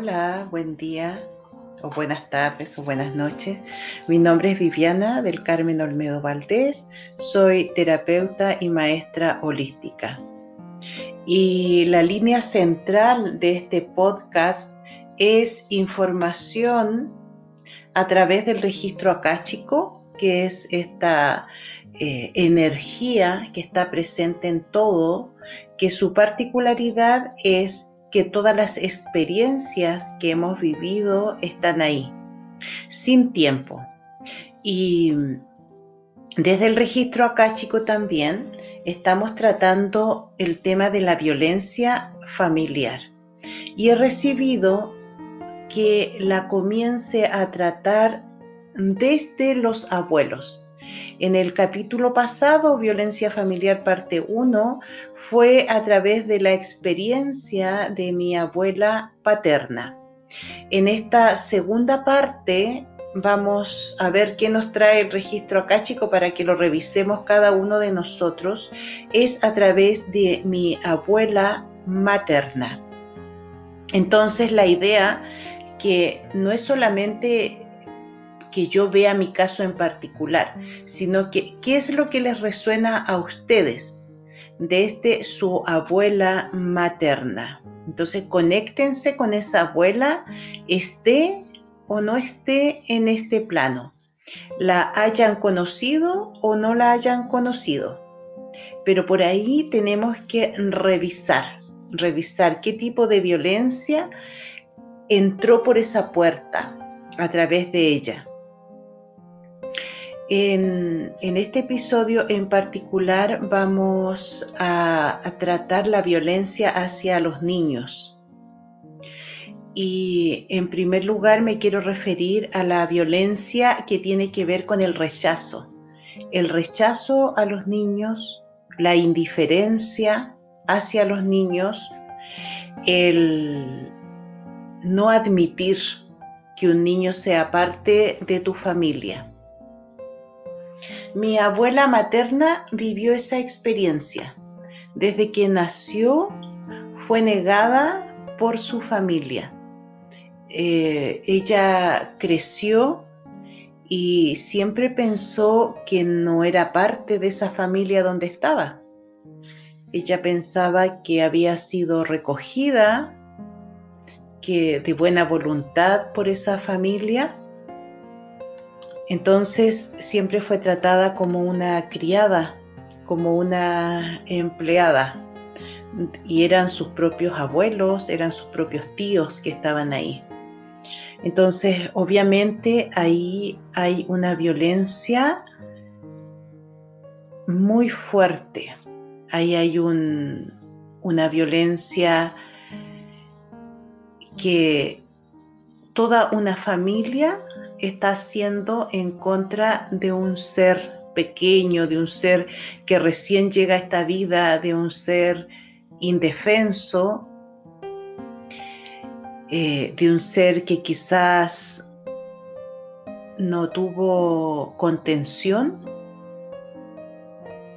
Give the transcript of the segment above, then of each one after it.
Hola, buen día o buenas tardes o buenas noches. Mi nombre es Viviana del Carmen Olmedo Valdés. Soy terapeuta y maestra holística. Y la línea central de este podcast es información a través del registro acáchico, que es esta eh, energía que está presente en todo, que su particularidad es que todas las experiencias que hemos vivido están ahí, sin tiempo. Y desde el registro acáchico también estamos tratando el tema de la violencia familiar. Y he recibido que la comience a tratar desde los abuelos. En el capítulo pasado, Violencia Familiar parte 1, fue a través de la experiencia de mi abuela paterna. En esta segunda parte vamos a ver qué nos trae el registro acáchico para que lo revisemos cada uno de nosotros. Es a través de mi abuela materna. Entonces la idea que no es solamente que yo vea mi caso en particular, sino que qué es lo que les resuena a ustedes desde este, su abuela materna. Entonces, conéctense con esa abuela, esté o no esté en este plano, la hayan conocido o no la hayan conocido. Pero por ahí tenemos que revisar, revisar qué tipo de violencia entró por esa puerta a través de ella. En, este episodio en particular vamos a, tratar la violencia hacia los niños. Y en primer lugar me quiero referir a la violencia que tiene que ver con el rechazo. El rechazo a los niños, la indiferencia hacia los niños, el no admitir que un niño sea parte de tu familia mi abuela materna vivió esa experiencia. Desde que nació fue negada por su familia. Eh, ella creció y siempre pensó que no era parte de esa familia donde estaba. Ella pensaba que había sido recogida, que de buena voluntad por esa familia entonces siempre fue tratada como una criada, como una empleada. Y eran sus propios abuelos, eran sus propios tíos que estaban ahí. Entonces, obviamente ahí hay una violencia muy fuerte. Ahí hay una violencia que toda una familia está haciendo en contra de un ser pequeño, de un ser que recién llega a esta vida, de un ser indefenso, eh, de un ser que quizás no tuvo contención,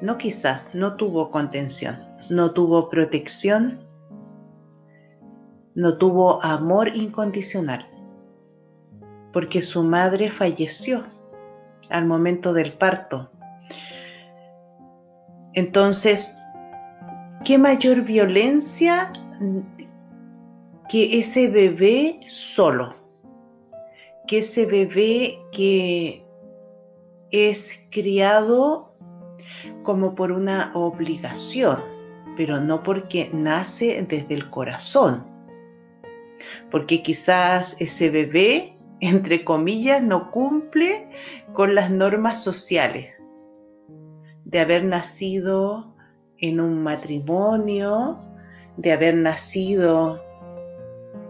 no quizás, no tuvo contención, no tuvo protección, no tuvo amor incondicional porque su madre falleció al momento del parto. Entonces, ¿qué mayor violencia que ese bebé solo? Que ese bebé que es criado como por una obligación, pero no porque nace desde el corazón. Porque quizás ese bebé entre comillas, no cumple con las normas sociales de haber nacido en un matrimonio, de haber nacido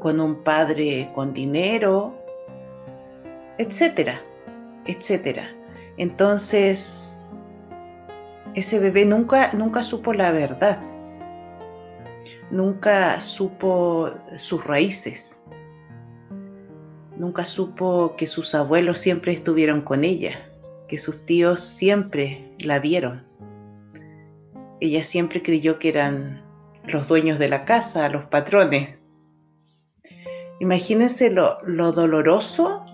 con un padre con dinero, etcétera, etcétera. Entonces, ese bebé nunca, nunca supo la verdad, nunca supo sus raíces Nunca supo que sus abuelos siempre estuvieron con ella, que sus tíos siempre la vieron. Ella siempre creyó que eran los dueños de la casa, los patrones. Imagínense lo, lo doloroso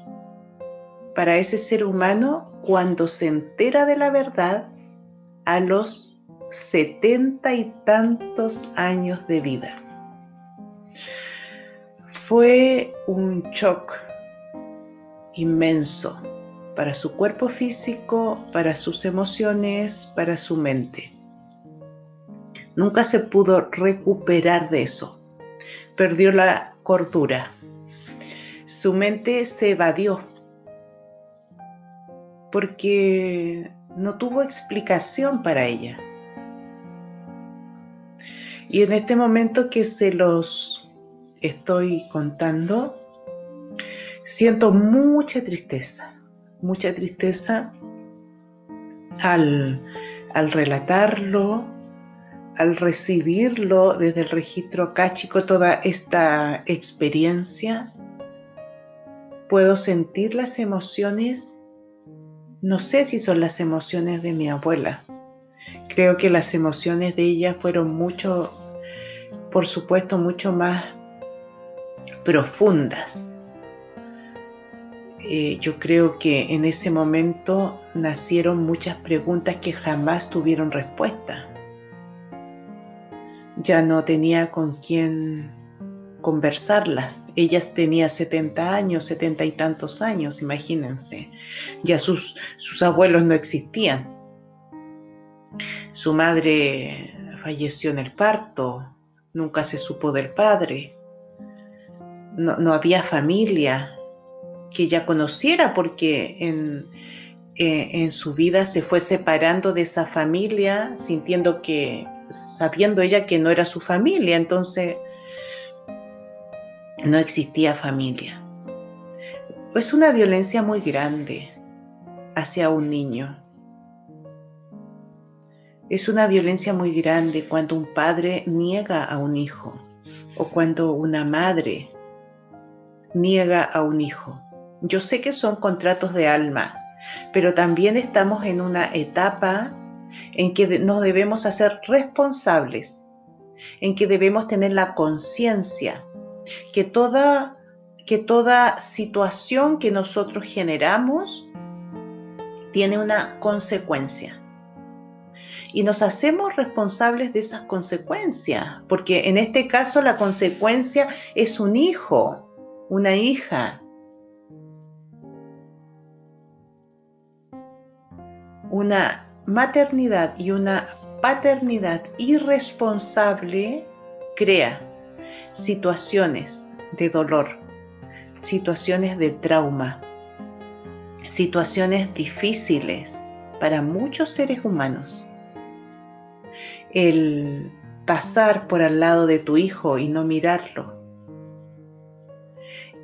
para ese ser humano cuando se entera de la verdad a los setenta y tantos años de vida. Fue un shock inmenso para su cuerpo físico, para sus emociones, para su mente. Nunca se pudo recuperar de eso. Perdió la cordura. Su mente se evadió porque no tuvo explicación para ella. Y en este momento que se los estoy contando, siento mucha tristeza, mucha tristeza al, al relatarlo, al recibirlo desde el registro cáchico, toda esta experiencia, puedo sentir las emociones, no sé si son las emociones de mi abuela, creo que las emociones de ella fueron mucho, por supuesto, mucho más profundas. Eh, yo creo que en ese momento nacieron muchas preguntas que jamás tuvieron respuesta ya no tenía con quién conversarlas. Ella tenía 70 años, 70 y tantos años, imagínense. Ya sus, sus abuelos no existían. Su madre falleció en el parto, nunca se supo del padre. No, había familia que ella conociera porque en, eh, en su vida se fue separando de esa familia, sintiendo que sabiendo ella que no era su familia, entonces no existía familia. Es una violencia muy grande hacia un niño. Es una violencia muy grande cuando un padre niega a un hijo o cuando una madre niega a un hijo. Yo sé que son contratos de alma, pero también estamos en una etapa en que nos debemos hacer responsables, en que debemos tener la conciencia que toda, que toda situación que nosotros generamos tiene una consecuencia. Y nos hacemos responsables de esas consecuencias, porque en este caso la consecuencia es un hijo, una hija, una maternidad y una paternidad irresponsable crea situaciones de dolor, situaciones de trauma, situaciones difíciles para muchos seres humanos. El pasar por al lado de tu hijo y no mirarlo,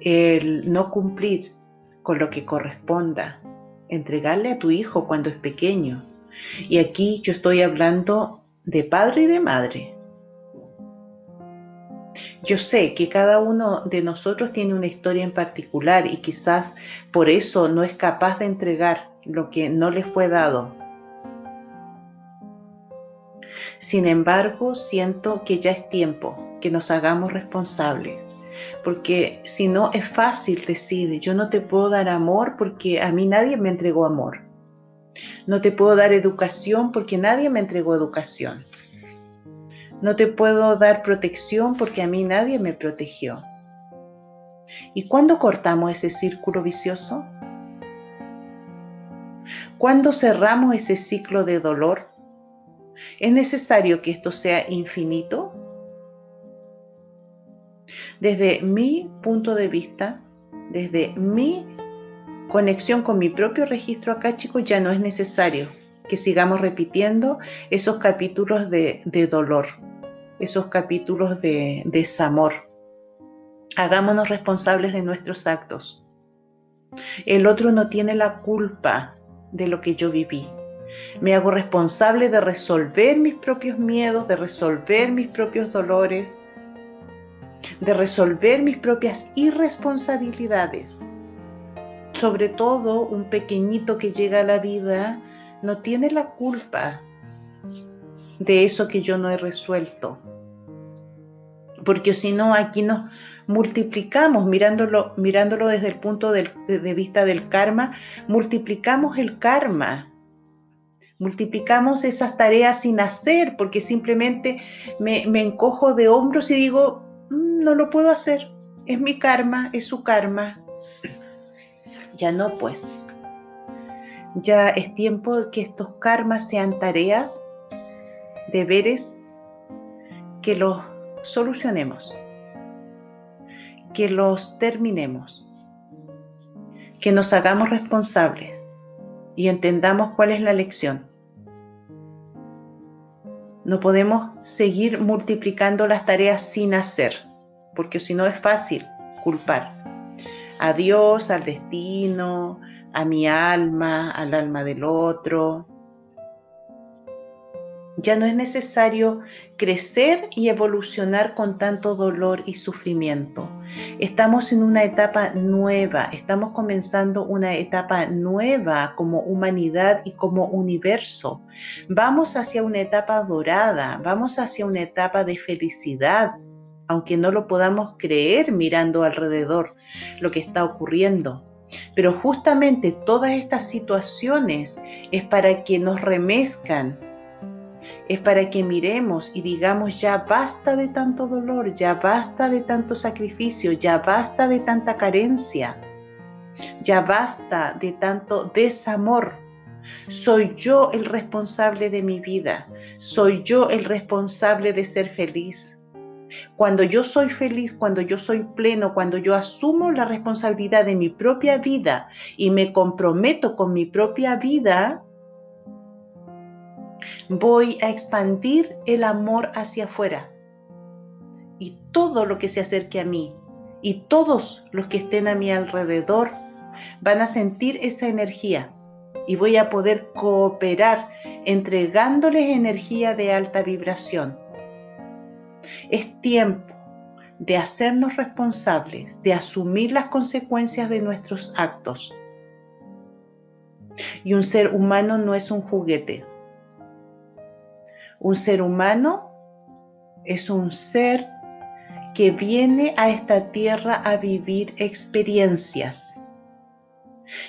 el no cumplir con lo que corresponda, entregarle a tu hijo cuando es pequeño, y aquí yo estoy hablando de padre y de madre. Yo sé que cada uno de nosotros tiene una historia en particular y quizás por eso no es capaz de entregar lo que no le fue dado. Sin embargo, siento que ya es tiempo que nos hagamos responsables, porque si no es fácil decir, yo no te puedo dar amor porque a mí nadie me entregó amor. No te puedo dar educación porque nadie me entregó educación. No te puedo dar protección porque a mí nadie me protegió. ¿Y cuándo cortamos ese círculo vicioso? ¿Cuándo cerramos ese ciclo de dolor? ¿Es necesario que esto sea infinito? Desde mi punto de vista, desde mi conexión con mi propio registro acá, chicos, ya no es necesario que sigamos repitiendo esos capítulos de, dolor, esos capítulos de desamor. Hagámonos responsables de nuestros actos. El otro no tiene la culpa de lo que yo viví. Me hago responsable de resolver mis propios miedos, de resolver mis propios dolores, de resolver mis propias irresponsabilidades sobre todo un pequeñito que llega a la vida, no tiene la culpa de eso que yo no he resuelto. Porque si no, aquí nos multiplicamos, mirándolo, mirándolo desde el punto de vista del karma, multiplicamos el karma. Multiplicamos esas tareas sin hacer porque simplemente me, me encojo de hombros y digo, no lo puedo hacer, es mi karma, es su karma. Ya no, pues. Ya es tiempo de que estos karmas sean tareas, deberes, que los solucionemos, que los terminemos, que nos hagamos responsables y entendamos cuál es la lección. No podemos seguir multiplicando las tareas sin hacer, porque si no es fácil culpar a Dios, al destino, a mi alma, al alma del otro. Ya no es necesario crecer y evolucionar con tanto dolor y sufrimiento. Estamos en una etapa nueva, estamos comenzando una etapa nueva como humanidad y como universo. Vamos hacia una etapa dorada, vamos hacia una etapa de felicidad, aunque no lo podamos creer mirando alrededor lo que está ocurriendo. Pero justamente todas estas situaciones es para que nos remezcan, es para que miremos y digamos, ya basta de tanto dolor, ya basta de tanto sacrificio, ya basta de tanta carencia, ya basta de tanto desamor. Soy yo el responsable de mi vida, soy yo el responsable de ser feliz. Cuando yo soy feliz, cuando yo soy pleno, cuando yo asumo la responsabilidad de mi propia vida y me comprometo con mi propia vida, voy a expandir el amor hacia afuera. Y todo lo que se acerque a mí y todos los que estén a mi alrededor van a sentir esa energía y voy a poder cooperar entregándoles energía de alta vibración es tiempo de hacernos responsables, de asumir las consecuencias de nuestros actos. Y un ser humano no es un juguete. Un ser humano es un ser que viene a esta tierra a vivir experiencias.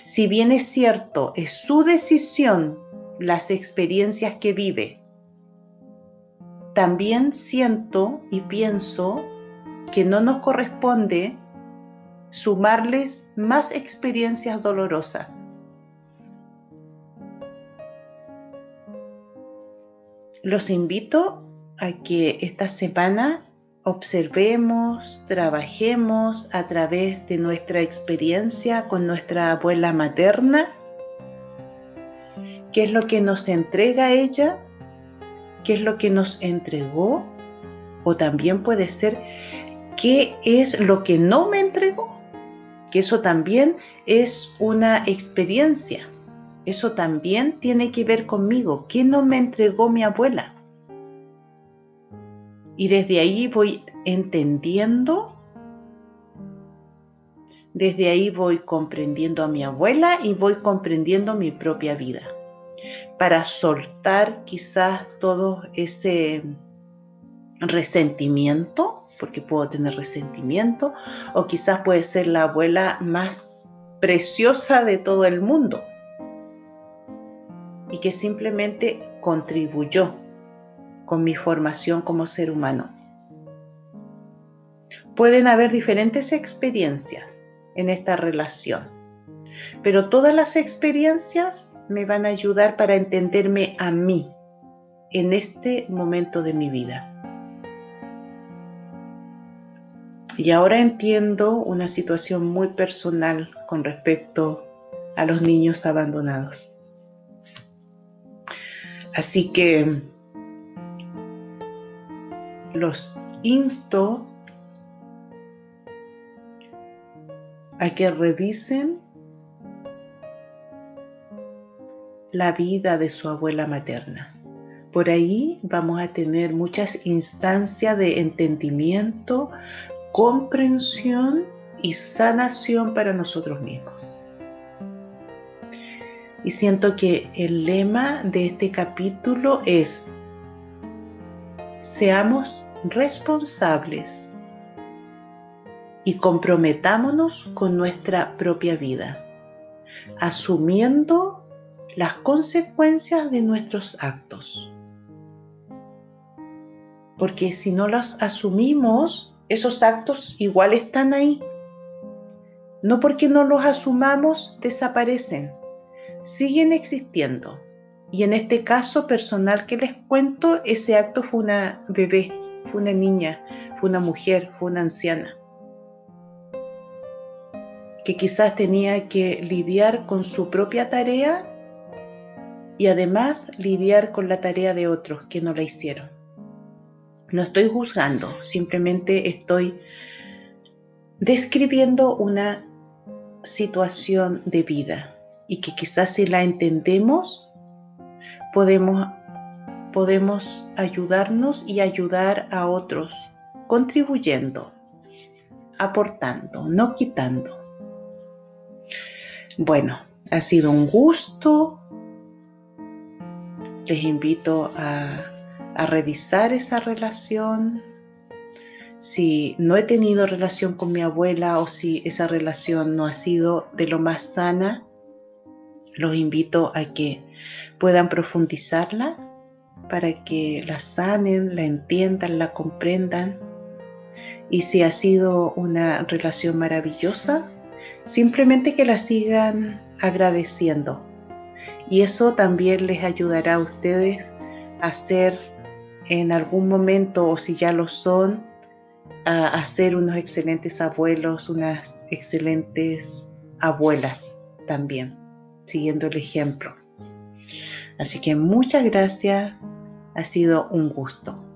Si bien es cierto, es su decisión las experiencias que vive, también siento y pienso que no nos corresponde sumarles más experiencias dolorosas. Los invito a que esta semana observemos, trabajemos a través de nuestra experiencia con nuestra abuela materna, qué es lo que nos entrega ella qué es lo que nos entregó o también puede ser qué es lo que no me entregó, que eso también es una experiencia, eso también tiene que ver conmigo, qué no me entregó mi abuela. Y desde ahí voy entendiendo, desde ahí voy comprendiendo a mi abuela y voy comprendiendo mi propia vida para soltar quizás todo ese resentimiento, porque puedo tener resentimiento, o quizás puede ser la abuela más preciosa de todo el mundo y que simplemente contribuyó con mi formación como ser humano. Pueden haber diferentes experiencias en esta relación pero todas las experiencias me van a ayudar para entenderme a mí en este momento de mi vida. Y ahora entiendo una situación muy personal con respecto a los niños abandonados. Así que los insto a que revisen la vida de su abuela materna. Por ahí vamos a tener muchas instancias de entendimiento, comprensión y sanación para nosotros mismos. Y siento que el lema de este capítulo es, seamos responsables y comprometámonos con nuestra propia vida, asumiendo las consecuencias de nuestros actos. Porque si no los asumimos, esos actos igual están ahí. No porque no los asumamos, desaparecen. Siguen existiendo. Y en este caso personal que les cuento, ese acto fue una bebé, fue una niña, fue una mujer, fue una anciana, que quizás tenía que lidiar con su propia tarea y además lidiar con la tarea de otros que no la hicieron. No estoy juzgando, simplemente estoy describiendo una situación de vida y que quizás si la entendemos podemos, podemos ayudarnos y ayudar a otros, contribuyendo, aportando, no quitando. Bueno, ha sido un gusto. Les invito a, revisar esa relación. Si no he tenido relación con mi abuela o si esa relación no ha sido de lo más sana, los invito a que puedan profundizarla para que la sanen, la entiendan, la comprendan. Y si ha sido una relación maravillosa, simplemente que la sigan agradeciendo. Y eso también les ayudará a ustedes a ser en algún momento, o si ya lo son, a, a ser unos excelentes abuelos, unas excelentes abuelas también, siguiendo el ejemplo. Así que muchas gracias, ha sido un gusto.